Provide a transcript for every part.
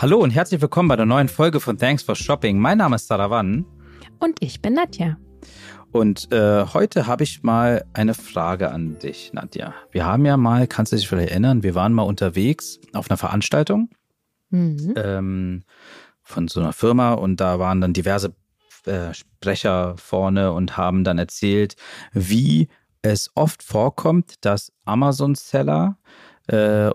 Hallo und herzlich willkommen bei der neuen Folge von Thanks for Shopping. Mein Name ist Saravan. Und ich bin Nadja. Und äh, heute habe ich mal eine Frage an dich, Nadja. Wir haben ja mal, kannst du dich vielleicht erinnern, wir waren mal unterwegs auf einer Veranstaltung mhm. ähm, von so einer Firma und da waren dann diverse äh, Sprecher vorne und haben dann erzählt, wie es oft vorkommt, dass Amazon-Seller äh,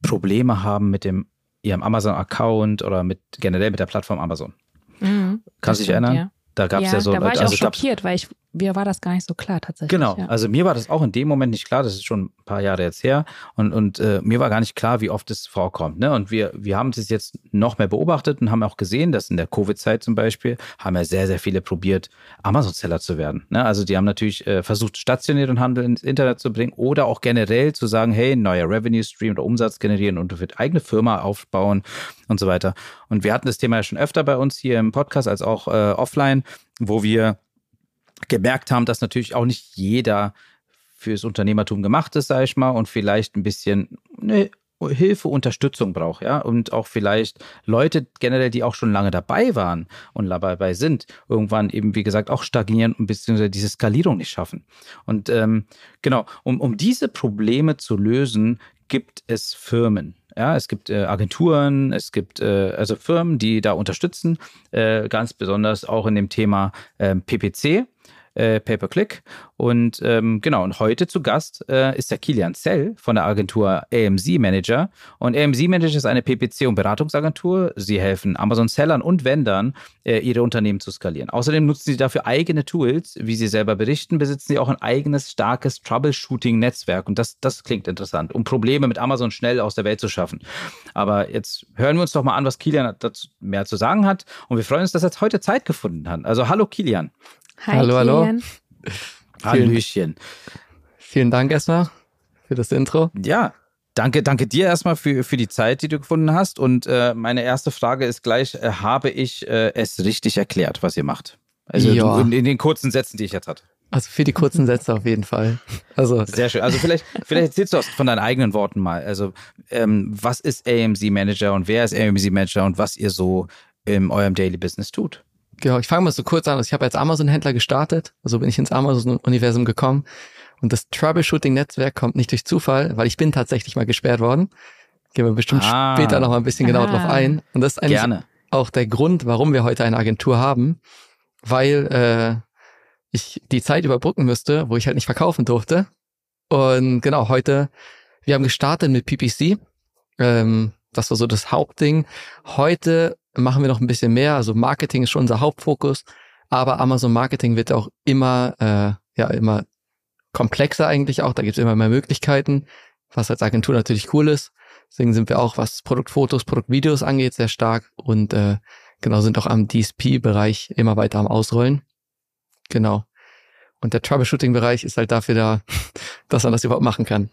Probleme haben mit dem ihrem Amazon-Account oder mit generell mit der Plattform Amazon. Mhm, Kannst du dich erinnern? Ja. Da gab es ja, ja so. Da war ich also auch schockiert, weil ich mir war das gar nicht so klar tatsächlich. Genau, ja. also mir war das auch in dem Moment nicht klar, das ist schon ein paar Jahre jetzt her und, und äh, mir war gar nicht klar, wie oft es vorkommt. Ne? Und wir, wir haben es jetzt noch mehr beobachtet und haben auch gesehen, dass in der Covid-Zeit zum Beispiel haben ja sehr, sehr viele probiert, Amazon-Seller zu werden. Ne? Also die haben natürlich äh, versucht, stationären Handel ins Internet zu bringen oder auch generell zu sagen, hey, neuer Revenue-Stream oder Umsatz generieren und du wird eigene Firma aufbauen und so weiter. Und wir hatten das Thema ja schon öfter bei uns hier im Podcast als auch äh, offline, wo wir gemerkt haben, dass natürlich auch nicht jeder fürs Unternehmertum gemacht ist, sage ich mal, und vielleicht ein bisschen ne, Hilfe, Unterstützung braucht, ja, und auch vielleicht Leute generell, die auch schon lange dabei waren und dabei sind, irgendwann eben, wie gesagt, auch stagnieren und beziehungsweise diese Skalierung nicht schaffen. Und ähm, genau, um, um diese Probleme zu lösen, gibt es Firmen. Ja, es gibt äh, Agenturen, es gibt äh, also Firmen, die da unterstützen, äh, ganz besonders auch in dem Thema ähm, PPC äh, Pay-per-Click. Und ähm, genau, und heute zu Gast äh, ist der Kilian Zell von der Agentur AMZ Manager. Und AMZ Manager ist eine PPC- und Beratungsagentur. Sie helfen Amazon-Sellern und Vendern, äh, ihre Unternehmen zu skalieren. Außerdem nutzen sie dafür eigene Tools. Wie sie selber berichten, besitzen sie auch ein eigenes, starkes Troubleshooting-Netzwerk. Und das, das klingt interessant, um Probleme mit Amazon schnell aus der Welt zu schaffen. Aber jetzt hören wir uns doch mal an, was Kilian dazu mehr zu sagen hat. Und wir freuen uns, dass er heute Zeit gefunden hat. Also hallo Kilian. Hi, hallo, Kilian. hallo. Hallöchen. Vielen Dank erstmal für das Intro. Ja, Danke, danke dir erstmal für, für die Zeit, die du gefunden hast. Und äh, meine erste Frage ist gleich: äh, Habe ich äh, es richtig erklärt, was ihr macht? Also ja. in, in, den kurzen Sätzen, die ich jetzt hatte. Also für die kurzen Sätze auf jeden Fall. Also sehr schön. Also vielleicht, vielleicht erzählst du von deinen eigenen Worten mal. Also ähm, was ist AMZ Manager und wer ist AMZ Manager und was ihr so in eurem Daily Business tut? Genau, ich fange mal so kurz an. Also ich habe als Amazon-Händler gestartet, also bin ich ins Amazon-Universum gekommen. Und das Troubleshooting-Netzwerk kommt nicht durch Zufall, weil ich bin tatsächlich mal gesperrt worden. Gehen wir bestimmt ah. später noch mal ein bisschen genauer ah. drauf ein. Und das ist eigentlich Gerne. auch der Grund, warum wir heute eine Agentur haben, weil äh, ich die Zeit überbrücken müsste, wo ich halt nicht verkaufen durfte. Und genau, heute, wir haben gestartet mit PPC. Ähm, das war so das Hauptding. Heute machen wir noch ein bisschen mehr. Also Marketing ist schon unser Hauptfokus, aber Amazon Marketing wird auch immer, äh, ja, immer komplexer eigentlich auch. Da gibt es immer mehr Möglichkeiten, was als Agentur natürlich cool ist. Deswegen sind wir auch, was Produktfotos, Produktvideos angeht, sehr stark und äh, genau sind auch am DSP-Bereich immer weiter am Ausrollen. Genau. Und der Troubleshooting-Bereich ist halt dafür da, dass man das überhaupt machen kann.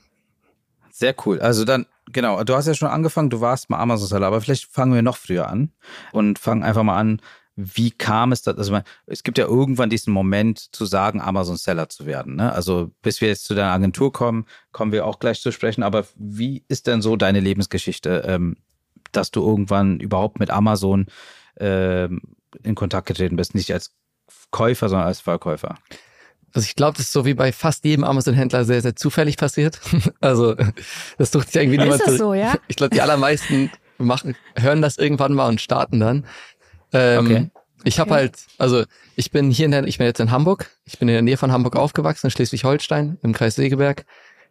Sehr cool. Also dann, genau, du hast ja schon angefangen, du warst mal Amazon-Seller, aber vielleicht fangen wir noch früher an und fangen einfach mal an, wie kam es da? Also es gibt ja irgendwann diesen Moment zu sagen, Amazon-Seller zu werden. Ne? Also bis wir jetzt zu deiner Agentur kommen, kommen wir auch gleich zu sprechen. Aber wie ist denn so deine Lebensgeschichte, ähm, dass du irgendwann überhaupt mit Amazon ähm, in Kontakt getreten bist? Nicht als Käufer, sondern als Verkäufer. Also ich glaube, das ist so wie bei fast jedem Amazon-Händler sehr, sehr zufällig passiert. also das sucht sich irgendwie niemand. Ist das so, ja? Ich glaube, die allermeisten machen, hören das irgendwann mal und starten dann. Ähm, okay. Ich habe okay. halt, also ich bin hier in der, ich bin jetzt in Hamburg. Ich bin in der Nähe von Hamburg aufgewachsen, in Schleswig-Holstein, im Kreis Segeberg,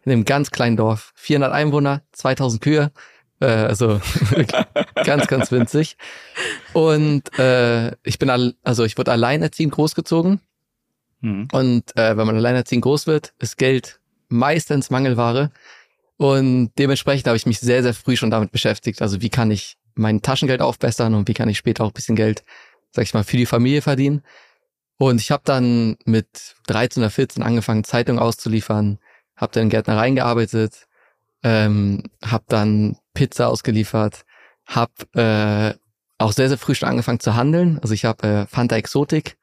in einem ganz kleinen Dorf. 400 Einwohner, 2000 Kühe. Äh, also ganz, ganz winzig. Und äh, ich bin, also ich wurde alleinerziehend großgezogen. Mhm. Und äh, wenn man alleinerziehend groß wird, ist Geld meistens Mangelware. Und dementsprechend habe ich mich sehr, sehr früh schon damit beschäftigt. Also wie kann ich mein Taschengeld aufbessern und wie kann ich später auch ein bisschen Geld, sag ich mal, für die Familie verdienen. Und ich habe dann mit 13 oder 14 angefangen, Zeitung auszuliefern, habe dann in Gärtnereien gearbeitet, ähm, habe dann Pizza ausgeliefert, habe äh, auch sehr, sehr früh schon angefangen zu handeln. Also ich habe äh, Fanta Exotik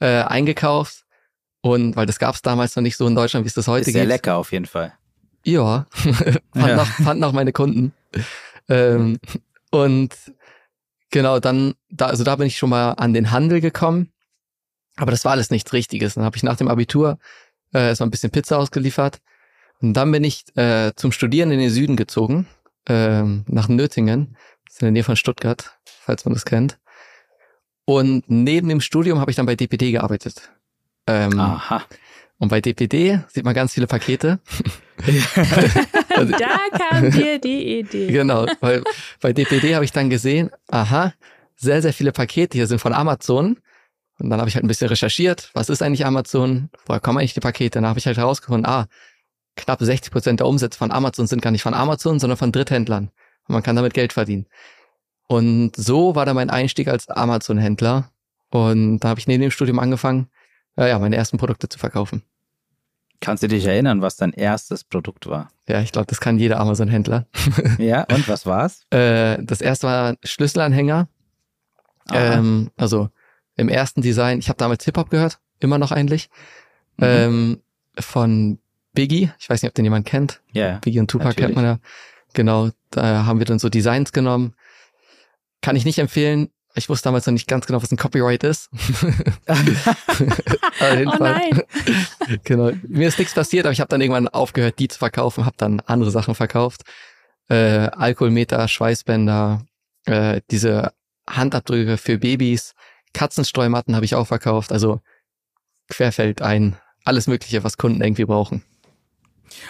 äh, eingekauft und weil das gab es damals noch nicht so in Deutschland, wie es das heute ist sehr gibt. Sehr lecker auf jeden Fall. Ja, fanden, ja. Auch, fanden auch meine Kunden. Ähm, und Genau, dann, da, also da bin ich schon mal an den Handel gekommen. Aber das war alles nichts Richtiges. Dann habe ich nach dem Abitur äh, erstmal ein bisschen Pizza ausgeliefert. Und dann bin ich äh, zum Studieren in den Süden gezogen, äh, nach Nöttingen. Das ist in der Nähe von Stuttgart, falls man das kennt. Und neben dem Studium habe ich dann bei DPD gearbeitet. Ähm, Aha. Und bei DPD sieht man ganz viele Pakete. da kam dir die Idee. Genau, weil bei DPD habe ich dann gesehen, aha, sehr, sehr viele Pakete hier sind von Amazon. Und dann habe ich halt ein bisschen recherchiert, was ist eigentlich Amazon, woher kommen eigentlich die Pakete? Dann habe ich halt herausgefunden, ah, knapp 60 Prozent der Umsätze von Amazon sind gar nicht von Amazon, sondern von Dritthändlern. Und man kann damit Geld verdienen. Und so war dann mein Einstieg als Amazon-Händler. Und da habe ich neben dem Studium angefangen, ja, ja, meine ersten Produkte zu verkaufen. Kannst du dich erinnern, was dein erstes Produkt war? Ja, ich glaube, das kann jeder Amazon-Händler. ja, und was war's? Äh, das erste war Schlüsselanhänger. Ähm, also im ersten Design, ich habe damals Hip-Hop gehört, immer noch eigentlich. Mhm. Ähm, von Biggie, ich weiß nicht, ob den jemand kennt. Ja. Yeah, Biggie und Tupac natürlich. kennt man ja. Genau, da haben wir dann so Designs genommen. Kann ich nicht empfehlen. Ich wusste damals noch nicht ganz genau, was ein Copyright ist. oh nein. genau. Mir ist nichts passiert, aber ich habe dann irgendwann aufgehört, die zu verkaufen, habe dann andere Sachen verkauft. Äh, Alkoholmeter, Schweißbänder, äh, diese Handabdrücke für Babys, Katzenstreumatten habe ich auch verkauft. Also querfällt ein alles Mögliche, was Kunden irgendwie brauchen.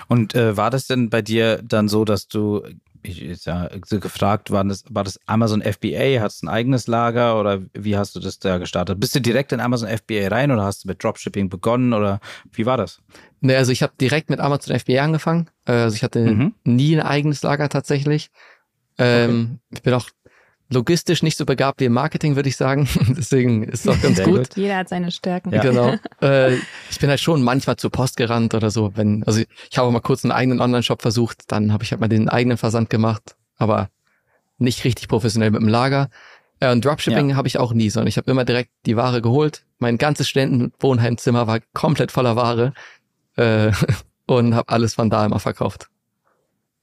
Und äh, war das denn bei dir dann so, dass du ich ist ja gefragt, war das, war das Amazon FBA? Hast du ein eigenes Lager oder wie hast du das da gestartet? Bist du direkt in Amazon FBA rein oder hast du mit Dropshipping begonnen oder wie war das? Nee, also ich habe direkt mit Amazon FBA angefangen. Äh, also ich hatte mhm. nie ein eigenes Lager tatsächlich. Ähm, okay. Ich bin auch logistisch nicht so begabt wie im Marketing, würde ich sagen. Deswegen ist es auch ganz gut. gut. Jeder hat seine Stärken. Ja. Genau. Äh, ich bin halt schon manchmal zur Post gerannt oder so. Wenn, also ich habe mal kurz einen eigenen Online-Shop versucht, dann habe ich halt mal den eigenen Versand gemacht, aber nicht richtig professionell mit dem Lager. Äh, und Dropshipping ja. habe ich auch nie, sondern ich habe immer direkt die Ware geholt. Mein ganzes Studentenwohnheimzimmer war komplett voller Ware äh, und habe alles von da immer verkauft.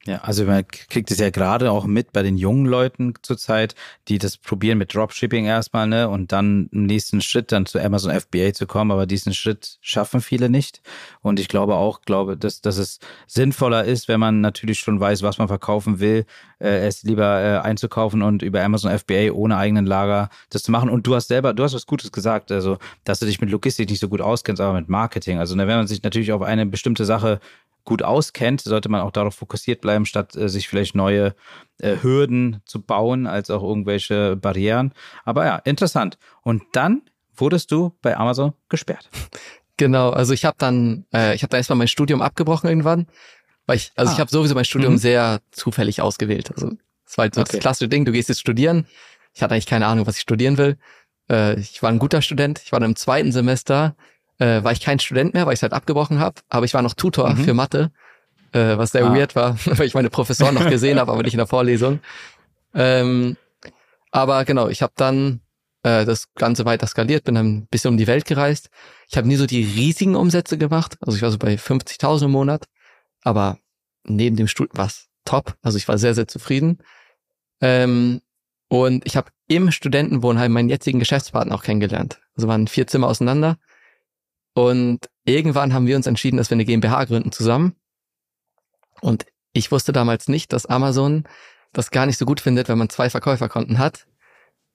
Ja, also man kriegt es ja gerade auch mit bei den jungen Leuten zurzeit, die das probieren mit Dropshipping erstmal, ne, und dann im nächsten Schritt dann zu Amazon FBA zu kommen, aber diesen Schritt schaffen viele nicht. Und ich glaube auch, glaube, dass, dass es sinnvoller ist, wenn man natürlich schon weiß, was man verkaufen will, äh, es lieber äh, einzukaufen und über Amazon FBA ohne eigenen Lager das zu machen. Und du hast selber, du hast was Gutes gesagt, also dass du dich mit Logistik nicht so gut auskennst, aber mit Marketing. Also ne, wenn man sich natürlich auf eine bestimmte Sache gut auskennt, sollte man auch darauf fokussiert bleiben, statt äh, sich vielleicht neue äh, Hürden zu bauen, als auch irgendwelche Barrieren. Aber ja, interessant. Und dann wurdest du bei Amazon gesperrt. Genau, also ich habe dann, äh, ich habe dann erstmal mein Studium abgebrochen irgendwann, weil ich, also ah. ich habe sowieso mein Studium mhm. sehr zufällig ausgewählt. Also es war halt so okay. das klassische Ding, du gehst jetzt studieren. Ich hatte eigentlich keine Ahnung, was ich studieren will. Äh, ich war ein guter Student. Ich war dann im zweiten Semester äh, war ich kein Student mehr, weil ich es halt abgebrochen habe, aber ich war noch Tutor mhm. für Mathe, äh, was sehr ah. weird war, weil ich meine Professoren noch gesehen habe, aber nicht in der Vorlesung. Ähm, aber genau, ich habe dann äh, das Ganze weiter skaliert, bin dann ein bisschen um die Welt gereist. Ich habe nie so die riesigen Umsätze gemacht, also ich war so bei 50.000 im Monat, aber neben dem Studium war es top, also ich war sehr, sehr zufrieden. Ähm, und ich habe im Studentenwohnheim meinen jetzigen Geschäftspartner auch kennengelernt. Also waren vier Zimmer auseinander. Und irgendwann haben wir uns entschieden, dass wir eine GmbH gründen zusammen. Und ich wusste damals nicht, dass Amazon das gar nicht so gut findet, wenn man zwei Verkäuferkonten hat.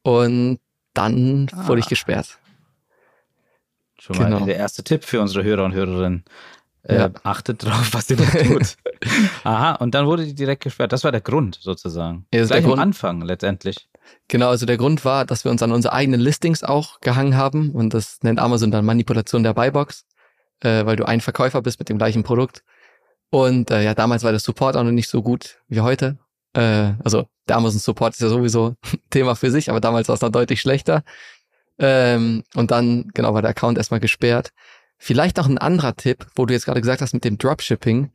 Und dann ah. wurde ich gesperrt. Schon mal genau. der erste Tipp für unsere Hörer und Hörerinnen. Äh, ja. Achtet drauf, was ihr da tut. Aha, und dann wurde die direkt gesperrt. Das war der Grund sozusagen. Ja, Gleich am Anfang letztendlich. Genau, also der Grund war, dass wir uns an unsere eigenen Listings auch gehangen haben und das nennt Amazon dann Manipulation der Buybox, äh, weil du ein Verkäufer bist mit dem gleichen Produkt. Und äh, ja, damals war der Support auch noch nicht so gut wie heute. Äh, also der Amazon Support ist ja sowieso Thema für sich, aber damals war es noch deutlich schlechter. Ähm, und dann, genau, war der Account erstmal gesperrt. Vielleicht noch ein anderer Tipp, wo du jetzt gerade gesagt hast mit dem Dropshipping.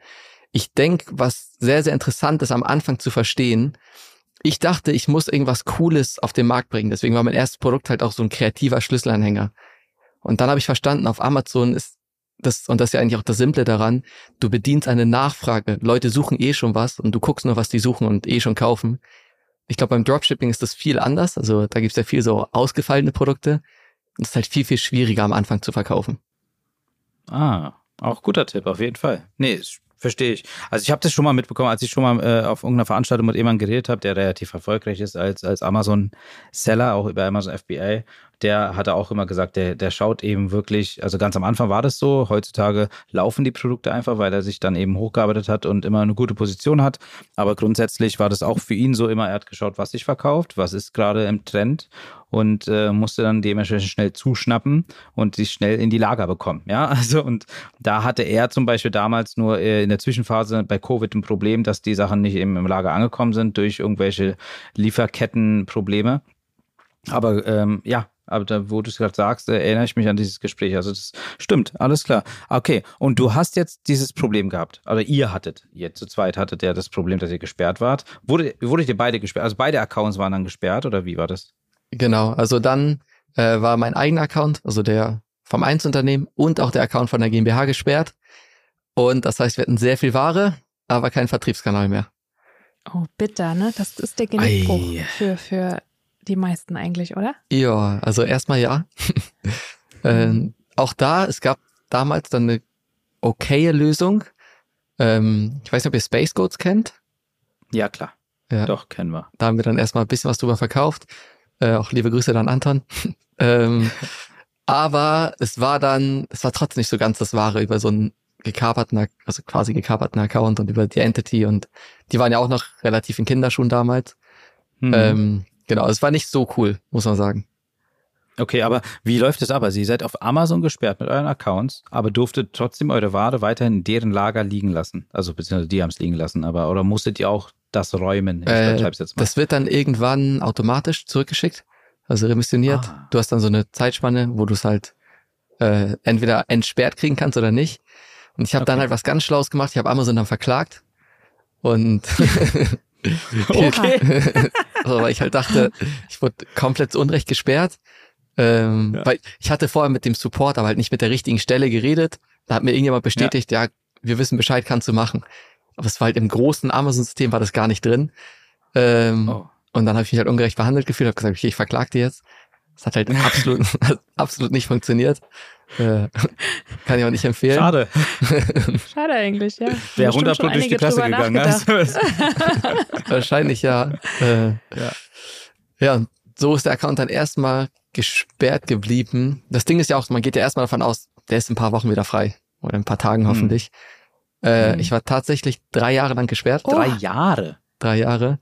Ich denke, was sehr, sehr interessant ist am Anfang zu verstehen, ich dachte, ich muss irgendwas Cooles auf den Markt bringen. Deswegen war mein erstes Produkt halt auch so ein kreativer Schlüsselanhänger. Und dann habe ich verstanden, auf Amazon ist das, und das ist ja eigentlich auch das Simple daran, du bedienst eine Nachfrage. Leute suchen eh schon was und du guckst nur, was die suchen und eh schon kaufen. ich glaube, beim Dropshipping ist das viel anders. Also da gibt's ja viel so ausgefallene Produkte. Und es ist halt viel, viel schwieriger am Anfang zu verkaufen. Ah, auch guter Tipp, auf jeden Fall. Nee, verstehe ich. Also ich habe das schon mal mitbekommen, als ich schon mal äh, auf irgendeiner Veranstaltung mit jemandem geredet habe, der relativ erfolgreich ist als, als Amazon-Seller, auch über Amazon FBA der hatte auch immer gesagt, der, der schaut eben wirklich, also ganz am Anfang war das so, heutzutage laufen die Produkte einfach, weil er sich dann eben hochgearbeitet hat und immer eine gute Position hat. Aber grundsätzlich war das auch für ihn so immer, er hat geschaut, was sich verkauft, was ist gerade im Trend und äh, musste dann dementsprechend schnell zuschnappen und sich schnell in die Lager bekommen. Ja, also und da hatte er zum Beispiel damals nur äh, in der Zwischenphase bei Covid ein Problem, dass die Sachen nicht eben im Lager angekommen sind durch irgendwelche Lieferkettenprobleme. Aber ähm, ja, aber da, wo du es gerade sagst, erinnere ich mich an dieses Gespräch. Also das stimmt, alles klar. Okay, und du hast jetzt dieses Problem gehabt. Oder ihr hattet, ihr zu zweit hattet ja das Problem, dass ihr gesperrt wart. Wurde, wurde ihr beide gesperrt? Also beide Accounts waren dann gesperrt oder wie war das? Genau, also dann äh, war mein eigener Account, also der vom Einzelunternehmen und auch der Account von der GmbH gesperrt. Und das heißt, wir hatten sehr viel Ware, aber keinen Vertriebskanal mehr. Oh, bitter, ne? Das ist der Genickbruch für, für die meisten eigentlich, oder? Ja, also erstmal ja. ähm, auch da, es gab damals dann eine okaye Lösung. Ähm, ich weiß nicht, ob ihr Space Goats kennt. Ja, klar. Ja. Doch, kennen wir. Da haben wir dann erstmal ein bisschen was drüber verkauft. Äh, auch liebe Grüße dann Anton. ähm, aber es war dann, es war trotzdem nicht so ganz das Wahre über so einen gekaperten, also quasi gekaperten Account und über die Entity und die waren ja auch noch relativ in Kinderschuhen damals. Mhm. Ähm, Genau, es war nicht so cool, muss man sagen. Okay, aber wie läuft es ab? Also ihr seid auf Amazon gesperrt mit euren Accounts, aber durftet trotzdem eure Ware weiterhin in deren Lager liegen lassen. Also beziehungsweise die haben es liegen lassen, aber oder musstet ihr auch das räumen? Äh, das wird dann irgendwann automatisch zurückgeschickt, also remissioniert. Ah. Du hast dann so eine Zeitspanne, wo du es halt äh, entweder entsperrt kriegen kannst oder nicht. Und ich habe okay. dann halt was ganz Schlaues gemacht. Ich habe Amazon dann verklagt und Okay. also, weil ich halt dachte, ich wurde komplett zu Unrecht gesperrt. Ähm, ja. Weil ich hatte vorher mit dem Support, aber halt nicht mit der richtigen Stelle geredet. Da hat mir irgendjemand bestätigt, ja, ja wir wissen Bescheid, kannst du machen. Aber es war halt im großen Amazon-System war das gar nicht drin. Ähm, oh. Und dann habe ich mich halt ungerecht behandelt gefühlt, habe gesagt, okay, ich verklag dir jetzt. Das hat halt absolut, absolut nicht funktioniert. Äh, kann ich auch nicht empfehlen. Schade. Schade eigentlich, ja. Wäre runterpunkt durch die Klasse gegangen. Also. Wahrscheinlich ja. Äh, ja. Ja, so ist der Account dann erstmal gesperrt geblieben. Das Ding ist ja auch, man geht ja erstmal davon aus, der ist ein paar Wochen wieder frei. Oder ein paar Tagen hm. hoffentlich. Hm. Äh, hm. Ich war tatsächlich drei Jahre lang gesperrt. Oh. Drei Jahre? Drei Jahre.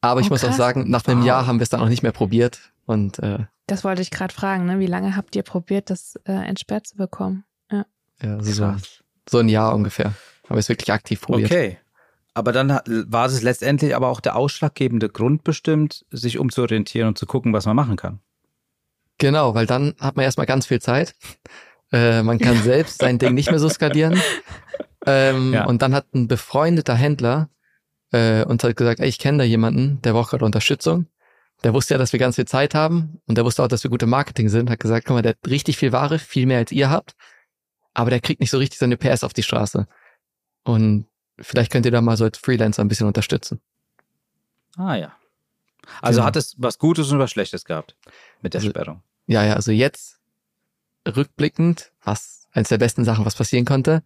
Aber ich oh, muss auch sagen, nach einem wow. Jahr haben wir es dann auch nicht mehr probiert. Und äh, das wollte ich gerade fragen, ne? Wie lange habt ihr probiert, das äh, entsperrt zu bekommen? Ja, ja also so, so ein Jahr ungefähr. Habe ich es wirklich aktiv probiert. Okay. Aber dann war es letztendlich aber auch der ausschlaggebende Grund bestimmt, sich umzuorientieren und zu gucken, was man machen kann. Genau, weil dann hat man erstmal ganz viel Zeit. Äh, man kann selbst sein Ding nicht mehr so skalieren. Ähm, ja. Und dann hat ein befreundeter Händler äh, uns halt gesagt, ey, ich kenne da jemanden, der braucht gerade Unterstützung der wusste ja, dass wir ganz viel Zeit haben und der wusste auch, dass wir gute Marketing sind, hat gesagt, guck mal, der hat richtig viel Ware, viel mehr als ihr habt, aber der kriegt nicht so richtig seine PS auf die Straße. Und vielleicht könnt ihr da mal so als Freelancer ein bisschen unterstützen. Ah ja. Also genau. hat es was Gutes und was Schlechtes gehabt mit der also, Sperrung. Ja, ja, also jetzt rückblickend, was eines der besten Sachen, was passieren konnte,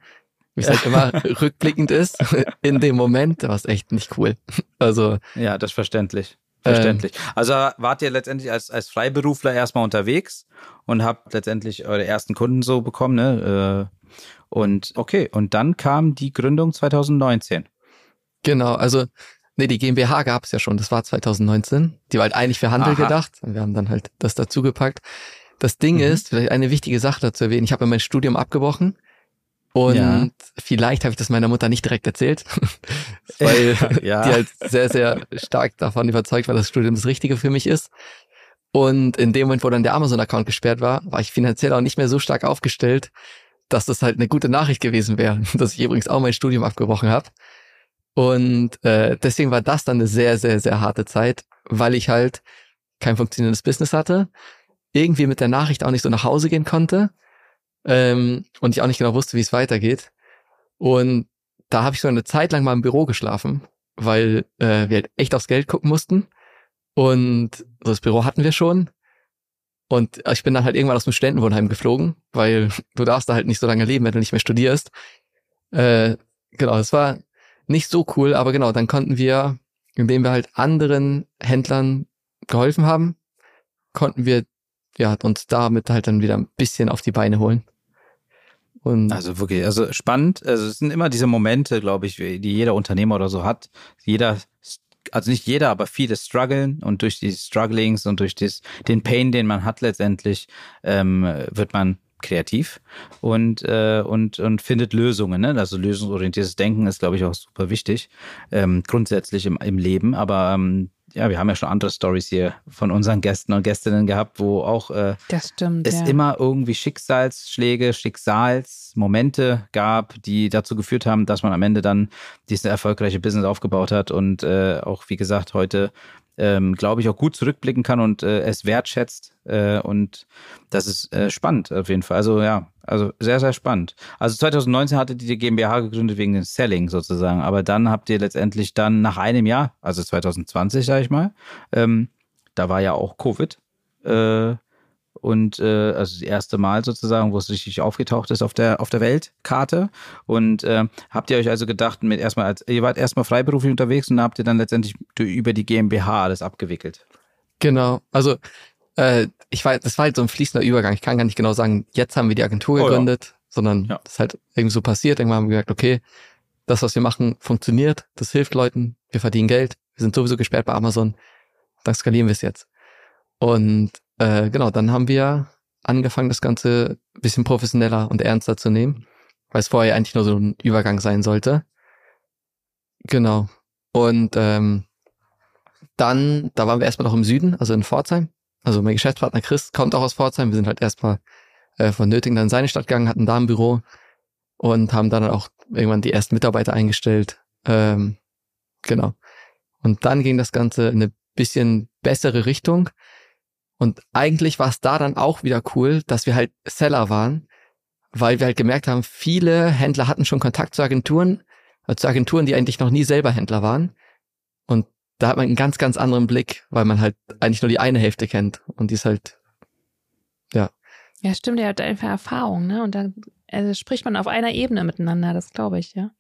wie es halt immer rückblickend ist, in dem Moment, war es echt nicht cool. Also. Ja, das ist verständlich. Verständlich. Ähm, also wart ihr letztendlich als, als Freiberufler erstmal unterwegs und habt letztendlich eure ersten Kunden so bekommen, ne? Äh, und okay, und dann kam die Gründung 2019. Genau, also nee, die GmbH gab es ja schon, das war 2019. Die war halt eigentlich für Handel Aha. gedacht. Wir haben dann halt das dazugepackt. Das Ding mhm. ist, vielleicht eine wichtige Sache dazu erwähnen, ich habe mein Studium abgebrochen und ja. vielleicht habe ich das meiner Mutter nicht direkt erzählt, weil ja. die halt sehr, sehr stark davon überzeugt war, dass das Studium das Richtige für mich ist. Und in dem Moment, wo dann der Amazon-Account gesperrt war, war ich finanziell auch nicht mehr so stark aufgestellt, dass das halt eine gute Nachricht gewesen wäre, dass ich übrigens auch mein Studium abgebrochen habe. Und äh, deswegen war das dann eine sehr, sehr, sehr harte Zeit, weil ich halt kein funktionierendes Business hatte, irgendwie mit der Nachricht auch nicht so nach Hause gehen konnte ähm, und ich auch nicht genau wusste, wie es weitergeht. Und da habe ich so eine Zeit lang mal im Büro geschlafen, weil äh, wir halt echt aufs Geld gucken mussten. Und das Büro hatten wir schon. Und ich bin dann halt irgendwann aus dem Studentenwohnheim geflogen, weil du darfst da halt nicht so lange leben, wenn du nicht mehr studierst. Äh, genau, das war nicht so cool, aber genau, dann konnten wir, indem wir halt anderen Händlern geholfen haben, konnten wir ja uns damit halt dann wieder ein bisschen auf die Beine holen. Und also wirklich, also spannend. Also es sind immer diese Momente, glaube ich, die jeder Unternehmer oder so hat. Jeder, also nicht jeder, aber viele strugglen und durch die Strugglings und durch das, den Pain, den man hat letztendlich, ähm, wird man kreativ und, äh, und, und findet Lösungen. Ne? Also lösungsorientiertes Denken ist, glaube ich, auch super wichtig, ähm, grundsätzlich im, im Leben. Aber ähm, ja, wir haben ja schon andere Stories hier von unseren Gästen und Gästinnen gehabt, wo auch äh, stimmt, es ja. immer irgendwie Schicksalsschläge, Schicksalsmomente gab, die dazu geführt haben, dass man am Ende dann dieses erfolgreiche Business aufgebaut hat und äh, auch, wie gesagt, heute ähm, glaube ich, auch gut zurückblicken kann und äh, es wertschätzt. Äh, und das ist äh, spannend auf jeden Fall. Also ja, also sehr, sehr spannend. Also 2019 hattet ihr die GmbH gegründet wegen dem Selling sozusagen, aber dann habt ihr letztendlich dann nach einem Jahr, also 2020, sage ich mal, ähm, da war ja auch Covid. Äh, und äh, also das erste Mal sozusagen, wo es richtig aufgetaucht ist auf der auf der Weltkarte. Und äh, habt ihr euch also gedacht, mit erstmal als ihr wart erstmal freiberuflich unterwegs und habt ihr dann letztendlich über die GmbH alles abgewickelt? Genau, also äh, ich war, das war halt so ein fließender Übergang. Ich kann gar nicht genau sagen, jetzt haben wir die Agentur gegründet, oh, ja. sondern ja. das ist halt irgendwie so passiert. Irgendwann haben wir gesagt, okay, das, was wir machen, funktioniert, das hilft Leuten, wir verdienen Geld, wir sind sowieso gesperrt bei Amazon, dann skalieren wir es jetzt. Und äh, genau, dann haben wir angefangen, das Ganze bisschen professioneller und ernster zu nehmen, weil es vorher eigentlich nur so ein Übergang sein sollte. Genau. Und ähm, dann, da waren wir erstmal noch im Süden, also in Pforzheim. Also mein Geschäftspartner Chris kommt auch aus Pforzheim. Wir sind halt erstmal äh, von Nötingen dann in seine Stadt gegangen, hatten da ein Büro und haben dann auch irgendwann die ersten Mitarbeiter eingestellt. Ähm, genau. Und dann ging das Ganze in eine bisschen bessere Richtung. Und eigentlich war es da dann auch wieder cool, dass wir halt Seller waren, weil wir halt gemerkt haben, viele Händler hatten schon Kontakt zu Agenturen, äh, zu Agenturen, die eigentlich noch nie selber Händler waren. Und da hat man einen ganz, ganz anderen Blick, weil man halt eigentlich nur die eine Hälfte kennt. Und die ist halt, ja. Ja, stimmt, der hat einfach Erfahrung, ne? Und dann also spricht man auf einer Ebene miteinander, das glaube ich, ja.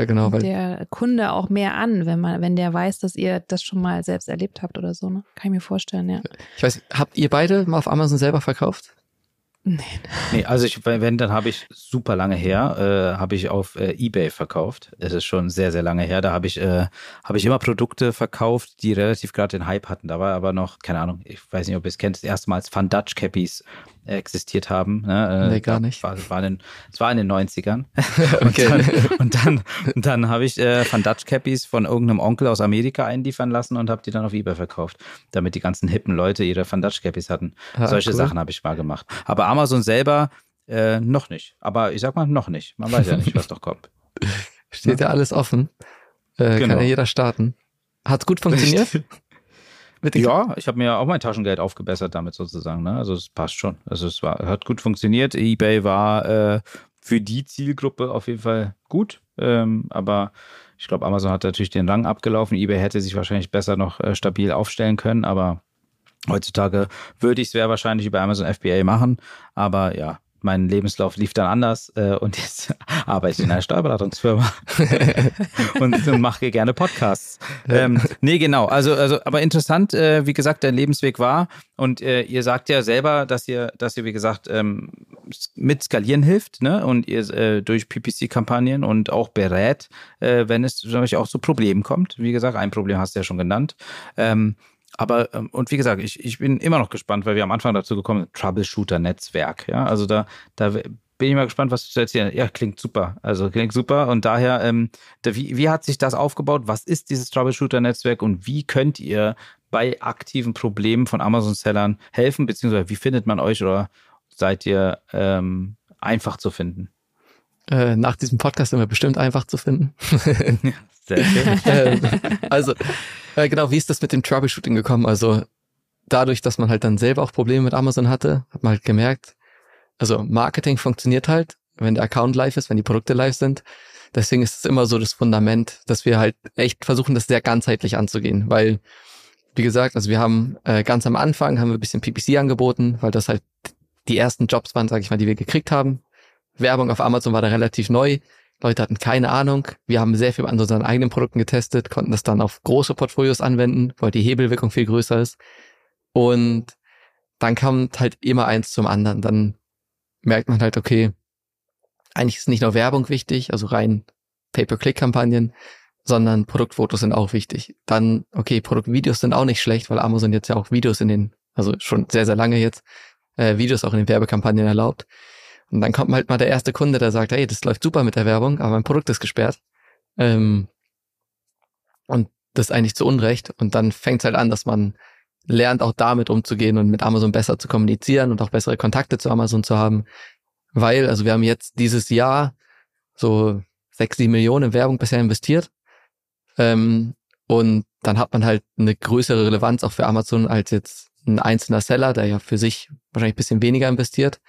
Ja. Genau. Weil der Kunde auch mehr an, wenn man, wenn der weiß, dass ihr das schon mal selbst erlebt habt oder so, ne? Kann ich mir vorstellen, ja. Ich weiß, habt ihr beide mal auf Amazon selber verkauft? Nee. nee, also ich, wenn, dann habe ich super lange her, äh, habe ich auf äh, Ebay verkauft. Es ist schon sehr, sehr lange her. Da habe ich, äh, habe ich immer Produkte verkauft, die relativ gerade den Hype hatten. Da war aber noch, keine Ahnung, ich weiß nicht, ob ihr es kennt, das erste Mal als Fun Dutch Cappies existiert haben. Ne? Äh, nee, gar nicht. War, war in, es war in den 90ern. okay. und dann, und dann, dann habe ich äh, Van Dutch Cappies von irgendeinem Onkel aus Amerika einliefern lassen und habe die dann auf Ebay verkauft, damit die ganzen hippen Leute ihre Van Dutch Cappies hatten. Ah, Solche cool. Sachen habe ich mal gemacht. Aber Amazon selber äh, noch nicht. Aber ich sag mal noch nicht. Man weiß ja nicht, was doch kommt. Steht ja, ja alles offen. Äh, genau. Kann ja jeder starten. Hat's gut funktioniert? ja, ich habe mir auch mein Taschengeld aufgebessert damit sozusagen. Ne? Also es passt schon. Also es war, hat gut funktioniert. eBay war äh, für die Zielgruppe auf jeden Fall gut. Ähm, aber ich glaube, Amazon hat natürlich den Rang abgelaufen. eBay hätte sich wahrscheinlich besser noch äh, stabil aufstellen können, aber heutzutage würde ich es sehr wahrscheinlich über Amazon FBA machen. Aber ja, mein Lebenslauf lief dann anders äh, und jetzt arbeite ich in einer Steuerberatungsfirma und, und mache gerne Podcasts. Ähm, nee, genau. Also, also, aber interessant, äh, wie gesagt, der Lebensweg war und äh, ihr sagt ja selber, dass ihr, dass ihr, wie gesagt, ähm, mit Skalieren hilft, ne? Und ihr äh, durch PPC-Kampagnen und auch berät, äh, wenn es zum Beispiel auch zu Problemen kommt. Wie gesagt, ein Problem hast du ja schon genannt. Ähm, aber, ähm, und wie gesagt, ich, ich bin immer noch gespannt, weil wir am Anfang dazu gekommen sind, Troubleshooter-Netzwerk. Ja, also da, da bin ich mal gespannt, was du zu erzählen. Ja, klingt super. Also klingt super. Und daher, ähm, da, wie, wie hat sich das aufgebaut? Was ist dieses Troubleshooter-Netzwerk und wie könnt ihr bei aktiven Problemen von Amazon-Sellern helfen? Beziehungsweise wie findet man euch oder seid ihr ähm, einfach zu finden? Äh, nach diesem Podcast sind wir bestimmt einfach zu finden. Sehr schön. Ähm, also, äh, genau, wie ist das mit dem Troubleshooting gekommen? Also, dadurch, dass man halt dann selber auch Probleme mit Amazon hatte, hat man halt gemerkt, also Marketing funktioniert halt, wenn der Account live ist, wenn die Produkte live sind. Deswegen ist es immer so das Fundament, dass wir halt echt versuchen, das sehr ganzheitlich anzugehen, weil wie gesagt, also wir haben äh, ganz am Anfang haben wir ein bisschen PPC angeboten, weil das halt die ersten Jobs waren, sage ich mal, die wir gekriegt haben. Werbung auf Amazon war da relativ neu. Leute hatten keine Ahnung. Wir haben sehr viel an unseren eigenen Produkten getestet, konnten das dann auf große Portfolios anwenden, weil die Hebelwirkung viel größer ist. Und dann kommt halt immer eins zum anderen. Dann merkt man halt, okay, eigentlich ist nicht nur Werbung wichtig, also rein Pay-per-Click-Kampagnen, sondern Produktfotos sind auch wichtig. Dann, okay, Produktvideos sind auch nicht schlecht, weil Amazon jetzt ja auch Videos in den, also schon sehr, sehr lange jetzt, äh, Videos auch in den Werbekampagnen erlaubt. Und dann kommt halt mal der erste Kunde, der sagt, hey, das läuft super mit der Werbung, aber mein Produkt ist gesperrt. Ähm, und das ist eigentlich zu Unrecht. Und dann fängt es halt an, dass man lernt, auch damit umzugehen und mit Amazon besser zu kommunizieren und auch bessere Kontakte zu Amazon zu haben. Weil, also wir haben jetzt dieses Jahr so sechs, sieben Millionen in Werbung bisher investiert. Ähm, und dann hat man halt eine größere Relevanz auch für Amazon als jetzt ein einzelner Seller, der ja für sich wahrscheinlich ein bisschen weniger investiert.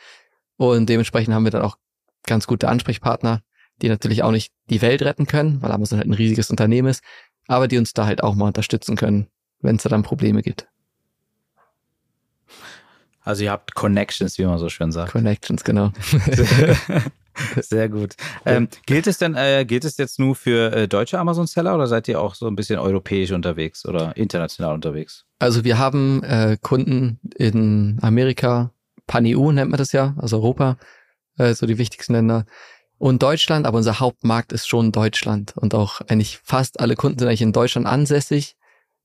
Und dementsprechend haben wir dann auch ganz gute Ansprechpartner, die natürlich auch nicht die Welt retten können, weil Amazon halt ein riesiges Unternehmen ist, aber die uns da halt auch mal unterstützen können, wenn es da dann Probleme gibt. Also ihr habt Connections, wie man so schön sagt. Connections, genau. Sehr gut. Ähm, gilt es denn, äh, gilt es jetzt nur für äh, deutsche Amazon-Seller oder seid ihr auch so ein bisschen europäisch unterwegs oder international unterwegs? Also wir haben äh, Kunden in Amerika, Pan-EU nennt man das ja, also Europa, äh, so die wichtigsten Länder. Und Deutschland, aber unser Hauptmarkt ist schon Deutschland. Und auch eigentlich fast alle Kunden sind eigentlich in Deutschland ansässig,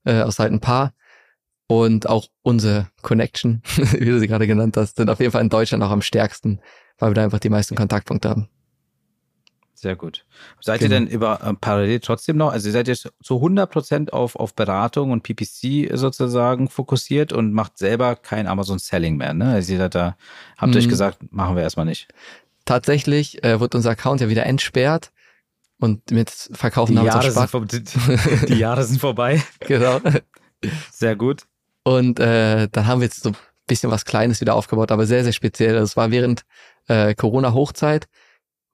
äh, außer halt ein paar. Und auch unsere Connection, wie du sie gerade genannt hast, sind auf jeden Fall in Deutschland auch am stärksten, weil wir da einfach die meisten Kontaktpunkte haben. Sehr gut. Seid genau. ihr denn über äh, parallel trotzdem noch, also ihr seid jetzt zu 100 Prozent auf, auf Beratung und PPC sozusagen fokussiert und macht selber kein Amazon Selling mehr, ne? Also ihr seid da, habt mhm. euch gesagt, machen wir erstmal nicht. Tatsächlich äh, wird unser Account ja wieder entsperrt und mit Verkaufen die Jahre, sind die, die Jahre sind vorbei. genau. Sehr gut. Und äh, dann haben wir jetzt so ein bisschen was Kleines wieder aufgebaut, aber sehr, sehr speziell. Das war während äh, Corona-Hochzeit,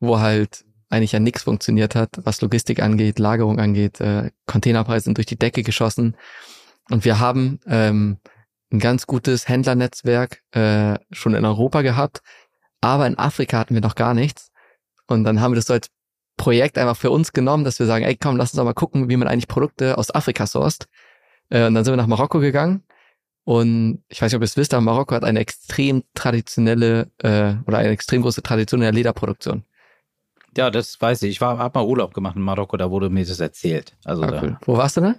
wo halt eigentlich ja nichts funktioniert hat, was Logistik angeht, Lagerung angeht. Äh, Containerpreise sind durch die Decke geschossen. Und wir haben ähm, ein ganz gutes Händlernetzwerk äh, schon in Europa gehabt, aber in Afrika hatten wir noch gar nichts. Und dann haben wir das so als Projekt einfach für uns genommen, dass wir sagen, ey komm, lass uns doch mal gucken, wie man eigentlich Produkte aus Afrika sourced. Äh, und dann sind wir nach Marokko gegangen. Und ich weiß nicht, ob ihr es wisst, aber Marokko hat eine extrem traditionelle äh, oder eine extrem große Tradition in der Lederproduktion. Ja, das weiß ich. Ich war, hab mal Urlaub gemacht in Marokko, da wurde mir das erzählt. Also ah, cool. Wo warst du da?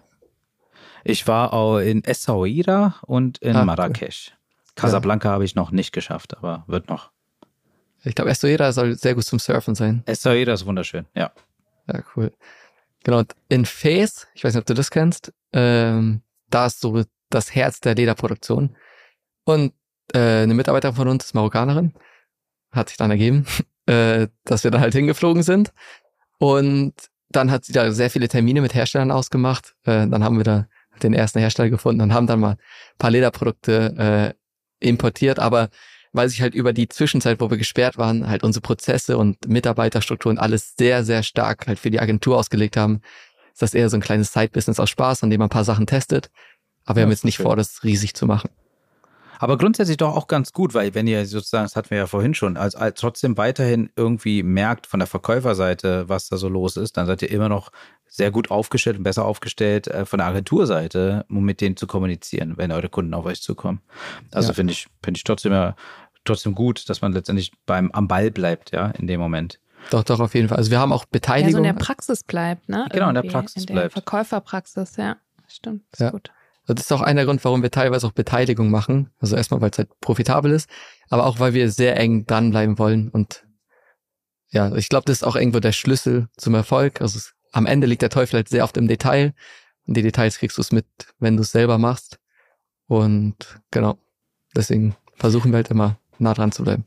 Ich war auch in Essaouira und in ah, Marrakesch. Cool. Casablanca ja. habe ich noch nicht geschafft, aber wird noch. Ich glaube, Essaouira soll sehr gut zum Surfen sein. Essaouira ist wunderschön, ja. Ja, cool. Genau, und in Fez, ich weiß nicht, ob du das kennst, ähm, da ist so das Herz der Lederproduktion. Und äh, eine Mitarbeiterin von uns ist Marokkanerin, hat sich dann ergeben. Äh, dass wir dann halt hingeflogen sind. Und dann hat sie da sehr viele Termine mit Herstellern ausgemacht. Äh, dann haben wir da den ersten Hersteller gefunden und haben dann mal ein paar Lederprodukte äh, importiert. Aber weil sich halt über die Zwischenzeit, wo wir gesperrt waren, halt unsere Prozesse und Mitarbeiterstrukturen alles sehr, sehr stark halt für die Agentur ausgelegt haben, ist das eher so ein kleines Side-Business aus Spaß, an dem man ein paar Sachen testet. Aber wir haben jetzt nicht schön. vor, das riesig zu machen. Aber grundsätzlich doch auch ganz gut, weil wenn ihr sozusagen, das hatten wir ja vorhin schon, als, als trotzdem weiterhin irgendwie merkt von der Verkäuferseite, was da so los ist, dann seid ihr immer noch sehr gut aufgestellt und besser aufgestellt äh, von der Agenturseite, um mit denen zu kommunizieren, wenn eure Kunden auf euch zukommen. Also ja. finde ich, finde ich trotzdem ja, trotzdem gut, dass man letztendlich beim am Ball bleibt, ja, in dem Moment. Doch, doch, auf jeden Fall. Also wir haben auch Beteiligung. Ja, so in der Praxis bleibt, ne? Genau, in der Praxis in der bleibt. Verkäuferpraxis, ja. Stimmt, ist ja. gut. Das ist auch einer Grund, warum wir teilweise auch Beteiligung machen. Also erstmal, weil es halt profitabel ist, aber auch, weil wir sehr eng dranbleiben wollen. Und ja, ich glaube, das ist auch irgendwo der Schlüssel zum Erfolg. Also es, am Ende liegt der Teufel halt sehr oft im Detail. Und die Details kriegst du es mit, wenn du es selber machst. Und genau, deswegen versuchen wir halt immer nah dran zu bleiben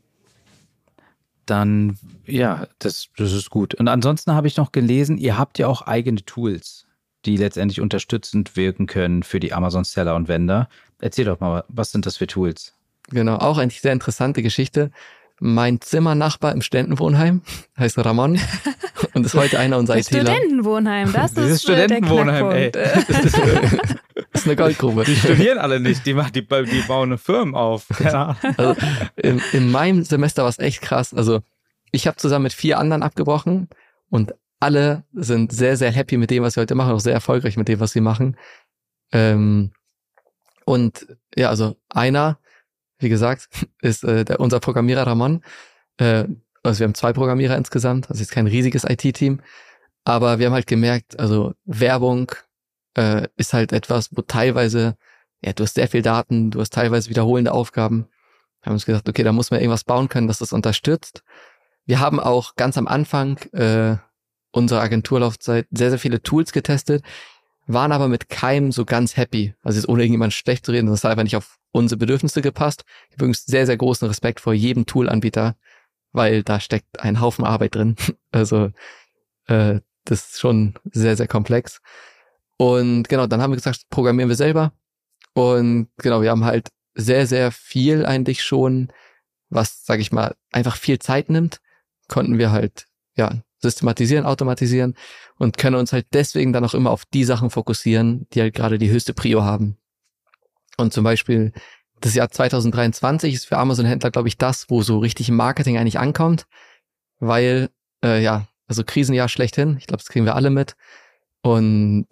dann ja, das, das ist gut. Und ansonsten habe ich noch gelesen, ihr habt ja auch eigene Tools die letztendlich unterstützend wirken können für die Amazon-Seller und Vendor. Erzähl doch mal, was sind das für Tools? Genau, auch eigentlich sehr interessante Geschichte. Mein Zimmernachbar im Studentenwohnheim heißt Ramon und ist heute einer unserer ITler. Studentenwohnheim, das ist Dieses Studentenwohnheim, ey. ist eine Goldgrube. Die studieren alle nicht, die, die, die bauen eine Firmen auf. Keine Also in, in meinem Semester war es echt krass. Also ich habe zusammen mit vier anderen abgebrochen und alle sind sehr, sehr happy mit dem, was wir heute machen, auch sehr erfolgreich mit dem, was sie machen. Ähm, und ja, also einer, wie gesagt, ist äh, der, unser Programmierer Ramon. Äh, also wir haben zwei Programmierer insgesamt, also jetzt kein riesiges IT-Team, aber wir haben halt gemerkt, also Werbung äh, ist halt etwas, wo teilweise, ja, du hast sehr viel Daten, du hast teilweise wiederholende Aufgaben. Wir haben uns gesagt, okay, da muss man irgendwas bauen können, das das unterstützt. Wir haben auch ganz am Anfang äh, unserer Agenturlaufzeit sehr, sehr viele Tools getestet, waren aber mit keinem so ganz happy. Also jetzt ohne irgendjemand schlecht zu reden, das hat einfach nicht auf unsere Bedürfnisse gepasst. Ich habe übrigens sehr, sehr großen Respekt vor jedem Toolanbieter, weil da steckt ein Haufen Arbeit drin. Also äh, das ist schon sehr, sehr komplex. Und genau, dann haben wir gesagt, programmieren wir selber. Und genau, wir haben halt sehr, sehr viel eigentlich schon, was, sage ich mal, einfach viel Zeit nimmt, konnten wir halt ja systematisieren, automatisieren und können uns halt deswegen dann auch immer auf die Sachen fokussieren, die halt gerade die höchste Prio haben. Und zum Beispiel das Jahr 2023 ist für Amazon-Händler, glaube ich, das, wo so richtig Marketing eigentlich ankommt, weil, äh, ja, also Krisenjahr schlechthin, ich glaube, das kriegen wir alle mit. Und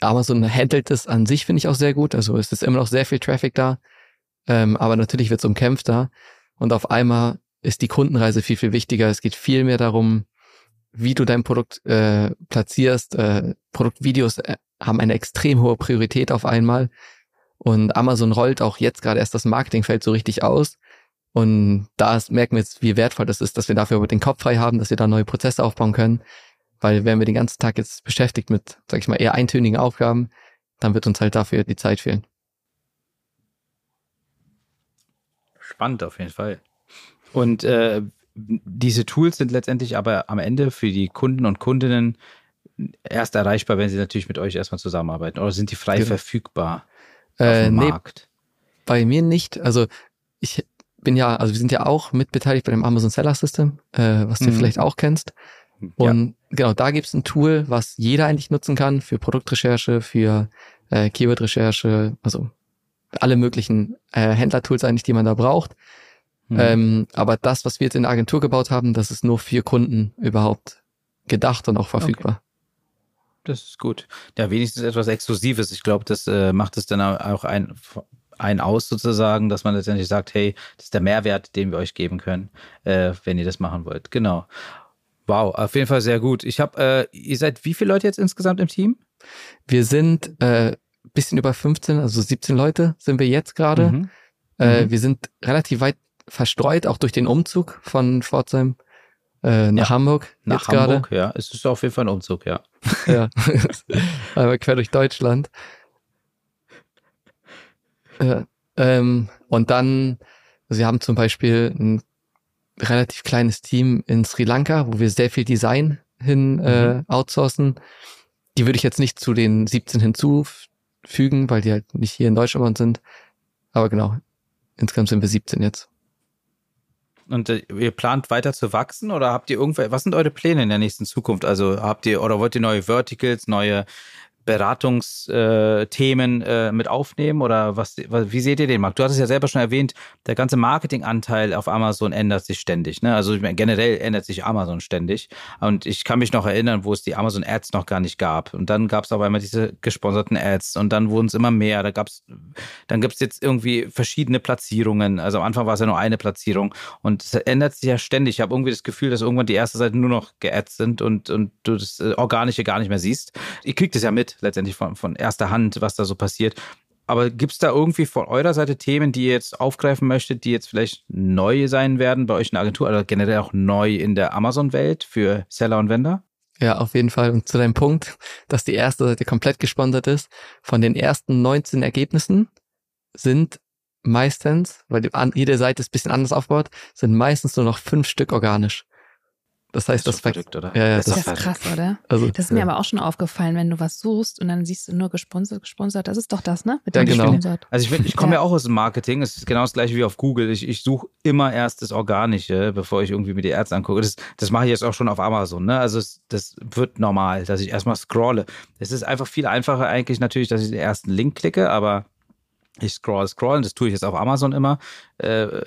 Amazon handelt es an sich, finde ich auch sehr gut. Also es ist immer noch sehr viel Traffic da, ähm, aber natürlich wird es umkämpfter. Und auf einmal ist die Kundenreise viel, viel wichtiger. Es geht viel mehr darum, wie du dein Produkt äh, platzierst. Äh, Produktvideos äh, haben eine extrem hohe Priorität auf einmal. Und Amazon rollt auch jetzt gerade erst das Marketingfeld so richtig aus. Und da merken wir jetzt, wie wertvoll das ist, dass wir dafür den Kopf frei haben, dass wir da neue Prozesse aufbauen können. Weil wären wir den ganzen Tag jetzt beschäftigt mit, sag ich mal, eher eintönigen Aufgaben, dann wird uns halt dafür die Zeit fehlen. Spannend auf jeden Fall. Und äh, diese Tools sind letztendlich aber am Ende für die Kunden und Kundinnen erst erreichbar, wenn sie natürlich mit euch erstmal zusammenarbeiten. Oder sind die frei genau. verfügbar? äh, nee, Markt? Bei mir nicht. Also ich bin ja, also wir sind ja auch mitbeteiligt bei dem Amazon Seller System, äh, was du mhm. vielleicht auch kennst. Und ja. genau, da gibt es ein Tool, was jeder eigentlich nutzen kann für Produktrecherche, für äh, Keyword-Recherche, also alle möglichen äh, Händlertools eigentlich, die man da braucht. Mhm. Ähm, aber das, was wir jetzt in der Agentur gebaut haben, das ist nur für Kunden überhaupt gedacht und auch verfügbar. Okay. Das ist gut. Ja, wenigstens etwas Exklusives. Ich glaube, das äh, macht es dann auch ein, ein aus sozusagen, dass man letztendlich sagt, hey, das ist der Mehrwert, den wir euch geben können, äh, wenn ihr das machen wollt. Genau. Wow, auf jeden Fall sehr gut. Ich habe, äh, ihr seid wie viele Leute jetzt insgesamt im Team? Wir sind äh, bisschen über 15, also 17 Leute sind wir jetzt gerade. Mhm. Äh, mhm. Wir sind relativ weit verstreut, auch durch den Umzug von Pforzheim äh, nach ja, Hamburg. Nach Hamburg, grade. ja. Es ist auf jeden Fall ein Umzug, ja. ja, aber quer durch Deutschland. Äh, ähm, und dann, wir haben zum Beispiel ein relativ kleines Team in Sri Lanka, wo wir sehr viel Design hin äh, mhm. outsourcen. Die würde ich jetzt nicht zu den 17 hinzufügen, weil die halt nicht hier in Deutschland sind. Aber genau, insgesamt sind wir 17 jetzt. Und äh, ihr plant weiter zu wachsen oder habt ihr irgendwelche, was sind eure Pläne in der nächsten Zukunft? Also habt ihr oder wollt ihr neue Verticals, neue Beratungsthemen äh, mit aufnehmen oder was, wie seht ihr den Markt? Du hattest ja selber schon erwähnt, der ganze Marketinganteil auf Amazon ändert sich ständig. Ne? Also generell ändert sich Amazon ständig. Und ich kann mich noch erinnern, wo es die Amazon Ads noch gar nicht gab. Und dann gab es aber immer diese gesponserten Ads und dann wurden es immer mehr. Da gab's, dann gibt es jetzt irgendwie verschiedene Platzierungen. Also am Anfang war es ja nur eine Platzierung und es ändert sich ja ständig. Ich habe irgendwie das Gefühl, dass irgendwann die erste Seite nur noch geadzt sind und, und du das äh, Organische gar nicht mehr siehst. Ihr kriegt es ja mit letztendlich von, von erster Hand, was da so passiert. Aber gibt es da irgendwie von eurer Seite Themen, die ihr jetzt aufgreifen möchtet, die jetzt vielleicht neu sein werden bei euch in der Agentur oder generell auch neu in der Amazon-Welt für Seller und Vendor? Ja, auf jeden Fall. Und zu deinem Punkt, dass die erste Seite komplett gesponsert ist, von den ersten 19 Ergebnissen sind meistens, weil jede Seite ist ein bisschen anders aufgebaut, sind meistens nur noch fünf Stück organisch. Das heißt, das, das verrückt, oder? Ja, ja, das, das ist krass, oder? Also, das ist mir ja. aber auch schon aufgefallen, wenn du was suchst und dann siehst du nur gesponsert, gesponsert. Das ist doch das, ne? Mit ja, genau. Gesponsert. Also ich, ich komme ja. ja. auch aus dem Marketing. Es ist genau das gleiche wie auf Google. Ich, ich suche immer erst das Organische, bevor ich irgendwie mir die Ärzte angucke. Das, das mache ich jetzt auch schon auf Amazon. Ne? Also es, das wird normal, dass ich erstmal scrolle. Es ist einfach viel einfacher eigentlich natürlich, dass ich den ersten Link klicke, aber ich scroll, scrollen, das tue ich jetzt auf Amazon immer. Äh,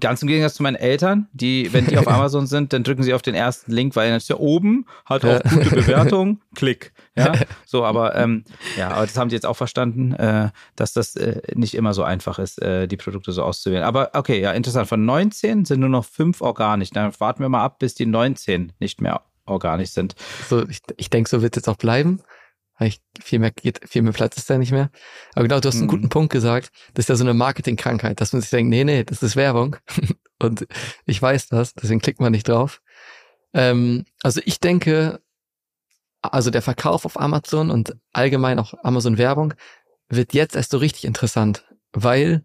ganz im Gegensatz zu meinen Eltern, die, wenn die auf Amazon sind, dann drücken sie auf den ersten Link, weil dann ist ja oben, hat auch gute Bewertung, Klick. Ja, so, aber ähm, ja, aber das haben die jetzt auch verstanden, äh, dass das äh, nicht immer so einfach ist, äh, die Produkte so auszuwählen. Aber okay, ja, interessant. Von 19 sind nur noch fünf organisch. Dann warten wir mal ab, bis die 19 nicht mehr organisch sind. So, ich, ich denke, so wird es jetzt auch bleiben. Ich, viel mehr geht, viel mehr Platz ist da nicht mehr. Aber genau, du hast einen mhm. guten Punkt gesagt. Das ist ja so eine Marketingkrankheit, dass man sich denkt, nee, nee, das ist Werbung. Und ich weiß das, deswegen klickt man nicht drauf. Ähm, also ich denke, also der Verkauf auf Amazon und allgemein auch Amazon Werbung wird jetzt erst so richtig interessant, weil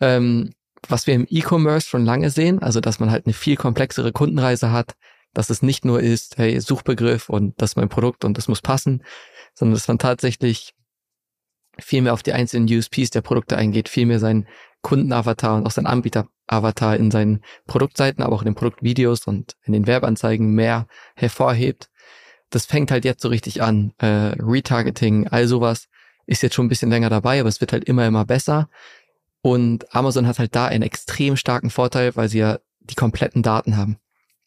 ähm, was wir im E-Commerce schon lange sehen, also dass man halt eine viel komplexere Kundenreise hat, dass es nicht nur ist, hey, Suchbegriff und das ist mein Produkt und das muss passen, sondern dass man tatsächlich viel mehr auf die einzelnen USPs der Produkte eingeht, viel mehr seinen Kundenavatar und auch seinen Anbieteravatar in seinen Produktseiten, aber auch in den Produktvideos und in den Werbeanzeigen mehr hervorhebt. Das fängt halt jetzt so richtig an. Äh, Retargeting, all sowas ist jetzt schon ein bisschen länger dabei, aber es wird halt immer, immer besser. Und Amazon hat halt da einen extrem starken Vorteil, weil sie ja die kompletten Daten haben.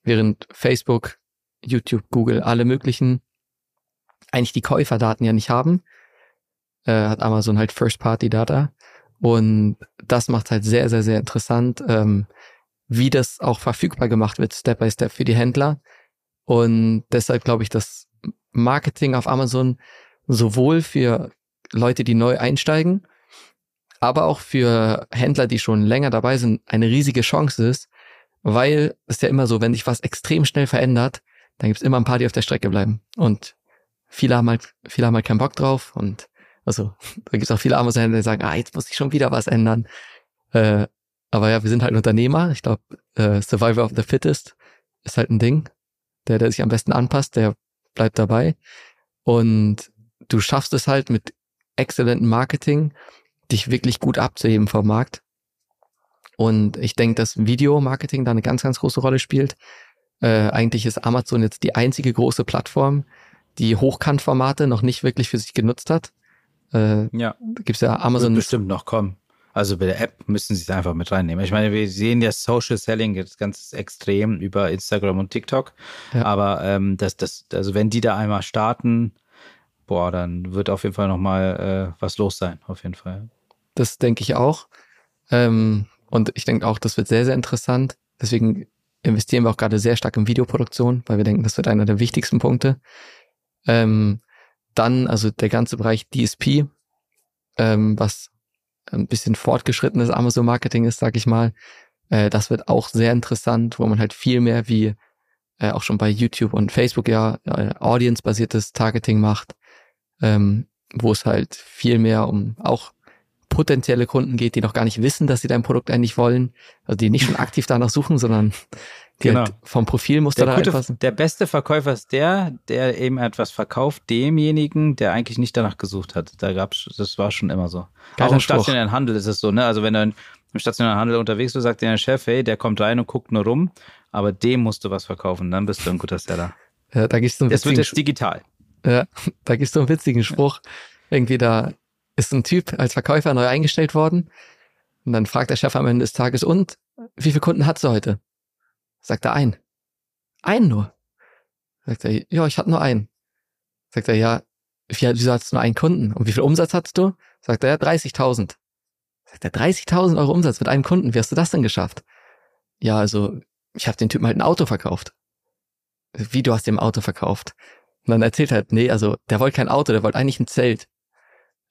Während Facebook, YouTube, Google, alle möglichen eigentlich die Käuferdaten ja nicht haben, äh, hat Amazon halt First-Party-Data. Und das macht halt sehr, sehr, sehr interessant, ähm, wie das auch verfügbar gemacht wird, Step by Step für die Händler. Und deshalb glaube ich, dass Marketing auf Amazon sowohl für Leute, die neu einsteigen, aber auch für Händler, die schon länger dabei sind, eine riesige Chance ist, weil es ja immer so, wenn sich was extrem schnell verändert, dann gibt es immer ein paar, die auf der Strecke bleiben. Und viele haben halt, viele haben halt keinen Bock drauf und also da gibt es auch viele Amazon-Händler, die sagen, ah, jetzt muss ich schon wieder was ändern. Äh, aber ja, wir sind halt Unternehmer. Ich glaube, äh, Survivor of the Fittest ist halt ein Ding. Der, der sich am besten anpasst, der bleibt dabei. Und du schaffst es halt mit exzellentem Marketing, dich wirklich gut abzuheben vom Markt. Und ich denke, dass Videomarketing da eine ganz, ganz große Rolle spielt. Äh, eigentlich ist Amazon jetzt die einzige große Plattform, die Hochkantformate noch nicht wirklich für sich genutzt hat. Äh, ja. Da gibt's ja Amazon. Wird bestimmt noch kommen. Also bei der App müssen sie es einfach mit reinnehmen. Ich meine, wir sehen ja Social Selling jetzt ganz extrem über Instagram und TikTok. Ja. Aber ähm, das, das, also wenn die da einmal starten, boah, dann wird auf jeden Fall nochmal äh, was los sein, auf jeden Fall. Das denke ich auch. Ähm, und ich denke auch, das wird sehr, sehr interessant. Deswegen investieren wir auch gerade sehr stark in Videoproduktion, weil wir denken, das wird einer der wichtigsten Punkte. Ähm, dann, also der ganze Bereich DSP, ähm, was ein bisschen fortgeschrittenes Amazon-Marketing ist, sag ich mal. Äh, das wird auch sehr interessant, wo man halt viel mehr wie äh, auch schon bei YouTube und Facebook ja äh, audience-basiertes Targeting macht, ähm, wo es halt viel mehr um auch potenzielle Kunden geht, die noch gar nicht wissen, dass sie dein Produkt eigentlich wollen, also die nicht schon aktiv danach suchen, sondern Genau. Vom Profil muss der da gute, reinpassen. Der beste Verkäufer ist der, der eben etwas verkauft, demjenigen, der eigentlich nicht danach gesucht hat. Da gab's, das war schon immer so. Geiler Auch im stationären Handel ist es so, ne? Also wenn du im stationären Handel unterwegs bist, sagt dir der Chef, hey, der kommt rein und guckt nur rum, aber dem musst du was verkaufen, dann bist du ein guter Seller. Ja, da gehst du Das wird jetzt digital. Ja, da gehst du einen witzigen Spruch. Irgendwie da ist ein Typ als Verkäufer neu eingestellt worden und dann fragt der Chef am Ende des Tages, und wie viele Kunden hast du heute? Sagt er ein. Einen nur. Sagt er, ja, ich hatte nur einen. Sagt er, ja, wieso hast du nur einen Kunden? Und wie viel Umsatz hattest du? Sagt er, ja, 30.000. Sagt er, 30.000 Euro Umsatz mit einem Kunden. Wie hast du das denn geschafft? Ja, also, ich habe den Typen halt ein Auto verkauft. Wie, du hast dem Auto verkauft? Und dann erzählt er halt, nee, also, der wollte kein Auto, der wollte eigentlich ein Zelt.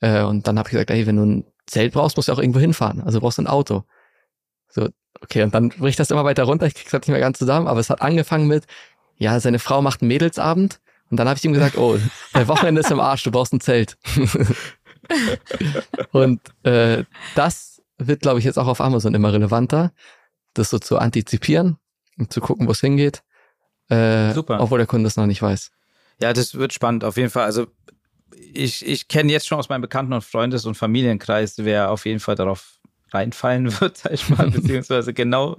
Äh, und dann habe ich gesagt, ey, wenn du ein Zelt brauchst, musst du auch irgendwo hinfahren. Also brauchst du ein Auto. So, okay, und dann bricht das immer weiter runter, ich krieg's halt nicht mehr ganz zusammen, aber es hat angefangen mit, ja, seine Frau macht einen Mädelsabend und dann habe ich ihm gesagt, oh, dein Wochenende ist im Arsch, du brauchst ein Zelt. und äh, das wird, glaube ich, jetzt auch auf Amazon immer relevanter, das so zu antizipieren und zu gucken, wo es hingeht. äh, Super. obwohl der Kunde es noch nicht weiß. Ja, das wird spannend auf jeden Fall. Also ich, ich kenne jetzt schon aus meinem Bekannten- und Freundes- und Familienkreis, wer auf jeden Fall darauf reinfallen wird, sag ich mal, beziehungsweise genau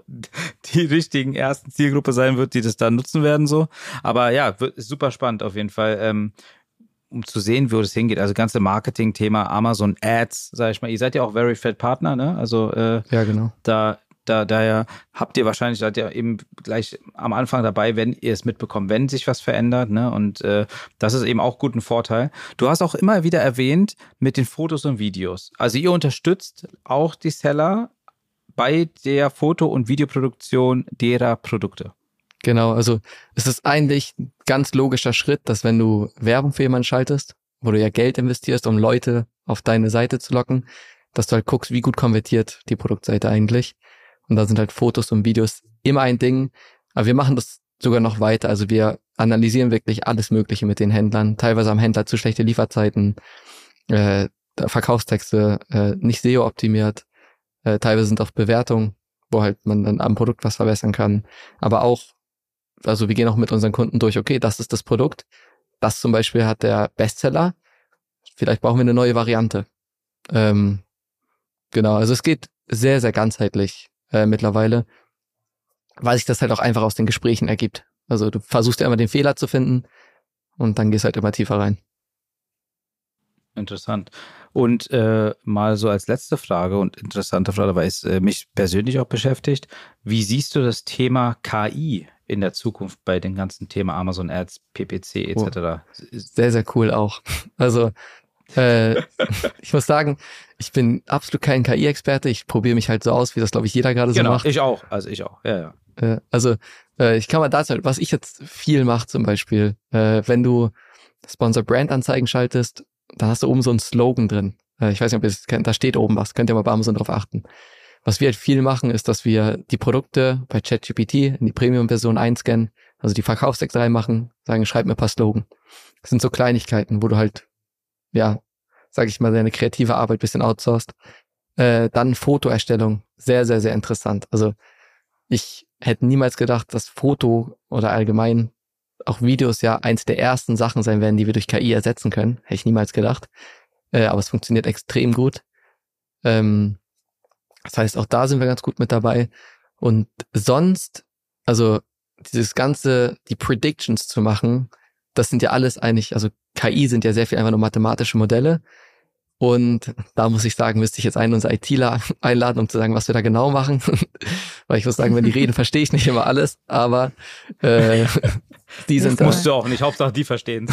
die richtigen ersten Zielgruppe sein wird, die das dann nutzen werden, so. Aber ja, wird, super spannend auf jeden Fall. Ähm, um zu sehen, wo das hingeht. Also ganze Marketing-Thema, Amazon Ads, sag ich mal. Ihr seid ja auch Very Fat Partner, ne? Also äh, ja, genau. Da da, daher habt ihr wahrscheinlich, seid ihr eben gleich am Anfang dabei, wenn ihr es mitbekommt, wenn sich was verändert. Ne? Und äh, das ist eben auch gut ein Vorteil. Du hast auch immer wieder erwähnt mit den Fotos und Videos. Also ihr unterstützt auch die Seller bei der Foto- und Videoproduktion derer Produkte. Genau, also es ist eigentlich ein ganz logischer Schritt, dass wenn du Werbung für jemanden schaltest, wo du ja Geld investierst, um Leute auf deine Seite zu locken, dass du halt guckst, wie gut konvertiert die Produktseite eigentlich. Und da sind halt Fotos und Videos immer ein Ding. Aber wir machen das sogar noch weiter. Also wir analysieren wirklich alles Mögliche mit den Händlern. Teilweise am Händler zu schlechte Lieferzeiten, äh, Verkaufstexte, äh, nicht SEO optimiert. Äh, teilweise sind auch Bewertungen, wo halt man dann am Produkt was verbessern kann. Aber auch, also wir gehen auch mit unseren Kunden durch, okay, das ist das Produkt. Das zum Beispiel hat der Bestseller. Vielleicht brauchen wir eine neue Variante. Ähm, genau, also es geht sehr, sehr ganzheitlich äh, mittlerweile, weil sich das halt auch einfach aus den Gesprächen ergibt. Also du versuchst ja immer den Fehler zu finden und dann gehst halt immer tiefer rein. Interessant. Und äh, mal so als letzte Frage und interessante Frage, weil es äh, mich persönlich auch beschäftigt. Wie siehst du das Thema KI in der Zukunft bei dem ganzen Thema Amazon Ads, PPC etc.? Oh, sehr, sehr cool auch. Also äh, ich muss sagen, ich bin absolut kein KI-Experte. Ich probiere mich halt so aus, wie das, glaube ich, jeder gerade so genau, macht. Ich auch, also ich auch, ja, ja. Äh, also äh, ich kann mal dazu, was ich jetzt viel mache zum Beispiel, äh, wenn du Sponsor-Brand-Anzeigen schaltest, dann hast du oben so einen Slogan drin. Äh, ich weiß nicht, ob ihr das kennt, da steht oben was, könnt ihr mal bei Amazon drauf achten. Was wir halt viel machen, ist, dass wir die Produkte bei ChatGPT in die Premium-Version einscannen, also die Verkaufstext reinmachen, sagen, schreib mir ein paar Slogan. Das sind so Kleinigkeiten, wo du halt ja, sage ich mal, seine kreative Arbeit bisschen outsourced. Äh, dann Fotoerstellung, sehr, sehr, sehr interessant. Also ich hätte niemals gedacht, dass Foto oder allgemein auch Videos ja eins der ersten Sachen sein werden, die wir durch KI ersetzen können. Hätte ich niemals gedacht. Äh, aber es funktioniert extrem gut. Ähm, das heißt, auch da sind wir ganz gut mit dabei. Und sonst, also dieses ganze, die Predictions zu machen, das sind ja alles eigentlich, also KI sind ja sehr viel einfach nur mathematische Modelle. Und da muss ich sagen, müsste ich jetzt einen unserer ITler einladen, um zu sagen, was wir da genau machen. Weil ich muss sagen, wenn die reden, verstehe ich nicht immer alles, aber äh, die sind das musst da. du auch nicht, Hauptsache die verstehen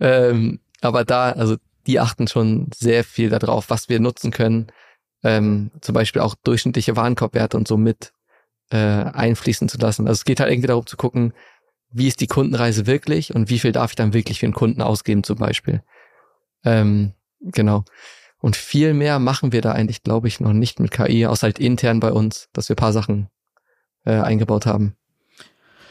ähm, aber da, also die achten schon sehr viel darauf, was wir nutzen können. Ähm, zum Beispiel auch durchschnittliche Warenkorbwerte und so mit äh, einfließen zu lassen. Also es geht halt irgendwie darum zu gucken, wie ist die Kundenreise wirklich und wie viel darf ich dann wirklich für den Kunden ausgeben zum Beispiel. Ähm, genau. Und viel mehr machen wir da eigentlich, glaube ich, noch nicht mit KI, außer halt intern bei uns, dass wir paar Sachen äh, eingebaut haben.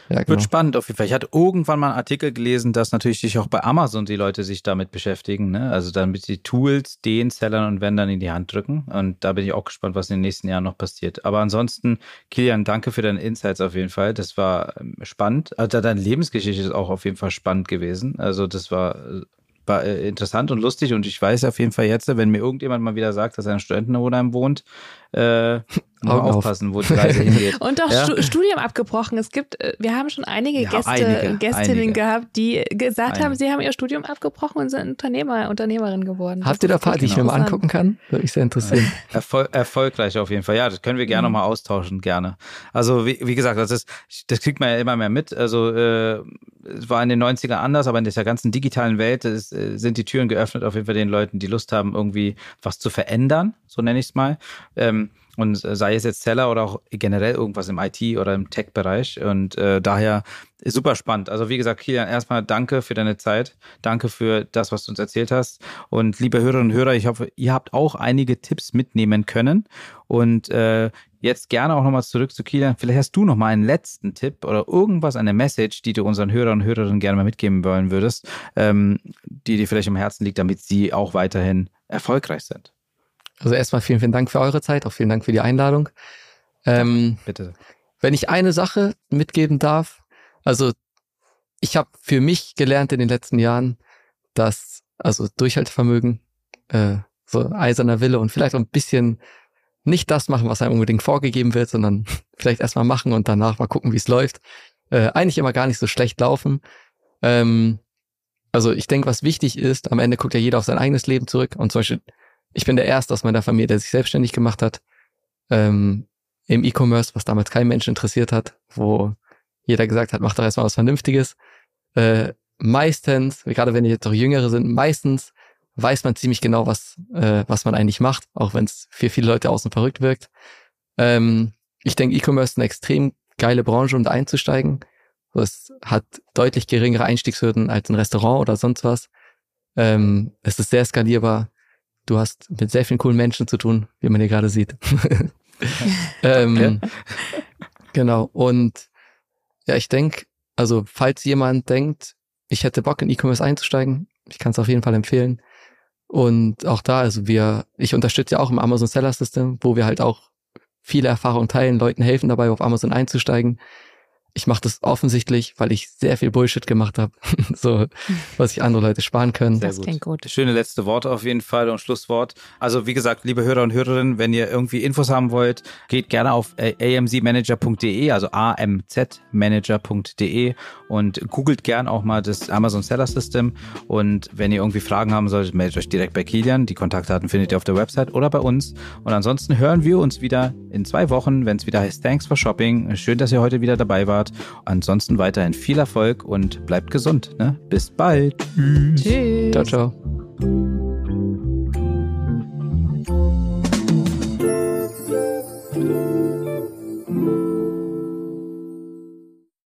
Ja, genau. Wird spannend auf jeden Fall. Ich hatte irgendwann mal einen Artikel gelesen, dass natürlich sich auch bei Amazon die Leute sich damit beschäftigen, ne? Also damit die Tools den Sellern und Vendern in die Hand drücken. Und da bin ich auch gespannt, was in den nächsten Jahren noch passiert. Aber ansonsten, Kilian, danke für deine Insights auf jeden Fall. Das war ähm, spannend. Also deine Lebensgeschichte ist auch auf jeden Fall spannend gewesen. Also das war äh, war äh, interessant und lustig und ich weiß auf jeden Fall jetzt, wenn mir irgendjemand mal wieder sagt, dass er in Studentenwohnheim wohnt, äh, aufpassen, wo die Reise hingeht. Und auch ja? Studium abgebrochen. Es gibt, äh, wir haben schon einige ja, Gäste, einige, Gästinnen einige. gehabt, die gesagt einige. haben, sie haben ihr Studium abgebrochen und sind Unternehmer, Unternehmerin geworden. Habt ihr da paar, die ich mir mal angucken kann? Würde mich sehr interessieren. Erfol erfolgreich auf jeden Fall. Ja, das können wir gerne mhm. mal austauschen, gerne. Also wie, wie gesagt, das ist, das kriegt man ja immer mehr mit. Also äh, es war in den 90ern anders, aber in dieser ganzen digitalen Welt ist, äh, sind die Türen geöffnet auf jeden Fall den Leuten, die Lust haben, irgendwie was zu verändern, so nenne ich es mal. Ähm, und sei es jetzt Seller oder auch generell irgendwas im IT- oder im Tech-Bereich. Und äh, daher super spannend. Also wie gesagt, Kilian, erstmal danke für deine Zeit. Danke für das, was du uns erzählt hast. Und liebe Hörerinnen und Hörer, ich hoffe, ihr habt auch einige Tipps mitnehmen können. Und äh, jetzt gerne auch nochmal zurück zu Kilian. Vielleicht hast du noch mal einen letzten Tipp oder irgendwas, eine Message, die du unseren Hörern und Hörerinnen gerne mal mitgeben wollen würdest, ähm, die dir vielleicht im Herzen liegt, damit sie auch weiterhin erfolgreich sind. Also erstmal vielen, vielen Dank für eure Zeit, auch vielen Dank für die Einladung. Ähm, Bitte. wenn ich eine Sache mitgeben darf, also ich habe für mich gelernt in den letzten Jahren, dass also Durchhaltevermögen, äh, so eiserner Wille und vielleicht auch ein bisschen nicht das machen, was einem unbedingt vorgegeben wird, sondern vielleicht erstmal machen und danach mal gucken, wie es läuft. Äh, eigentlich immer gar nicht so schlecht laufen. Ähm, also ich denke, was wichtig ist, am Ende guckt ja jeder auf sein eigenes Leben zurück. Und zum Beispiel, ich bin der Erste aus meiner Familie, der sich selbstständig gemacht hat. Ähm, Im E-Commerce, was damals kein Mensch interessiert hat, wo jeder gesagt hat, mach doch erstmal was Vernünftiges. Äh, meistens, gerade wenn jetzt auch Jüngere sind, meistens weiß man ziemlich genau, was, äh, was man eigentlich macht, auch wenn es für viele Leute außen verrückt wirkt. Ähm, ich denke, E-Commerce ist eine extrem geile Branche, um da einzusteigen. Es hat deutlich geringere Einstiegshürden als ein Restaurant oder sonst was. Ähm, es ist sehr skalierbar. Du hast mit sehr vielen coolen Menschen zu tun, wie man hier gerade sieht. ähm, genau. Und ja, ich denke, also falls jemand denkt, ich hätte Bock in E-Commerce einzusteigen, ich kann es auf jeden Fall empfehlen. Und auch da, also wir, ich unterstütze ja auch im Amazon Seller System, wo wir halt auch viele Erfahrungen teilen, Leuten helfen dabei, auf Amazon einzusteigen ich mache das offensichtlich, weil ich sehr viel Bullshit gemacht habe, so was sich andere Leute sparen können. Sehr das gut. klingt gut. Schöne letzte Worte auf jeden Fall und Schlusswort. Also wie gesagt, liebe Hörer und Hörerinnen, wenn ihr irgendwie Infos haben wollt, geht gerne auf amzmanager.de, also amzmanager.de und googelt gern auch mal das Amazon Seller System und wenn ihr irgendwie Fragen haben solltet, meldet euch direkt bei Kilian. Die Kontaktdaten findet ihr auf der Website oder bei uns. Und ansonsten hören wir uns wieder in zwei Wochen, wenn es wieder heißt Thanks for Shopping. Schön, dass ihr heute wieder dabei wart. Ansonsten weiterhin viel Erfolg und bleibt gesund. Ne? Bis bald. Tschüss. Ciao, ciao.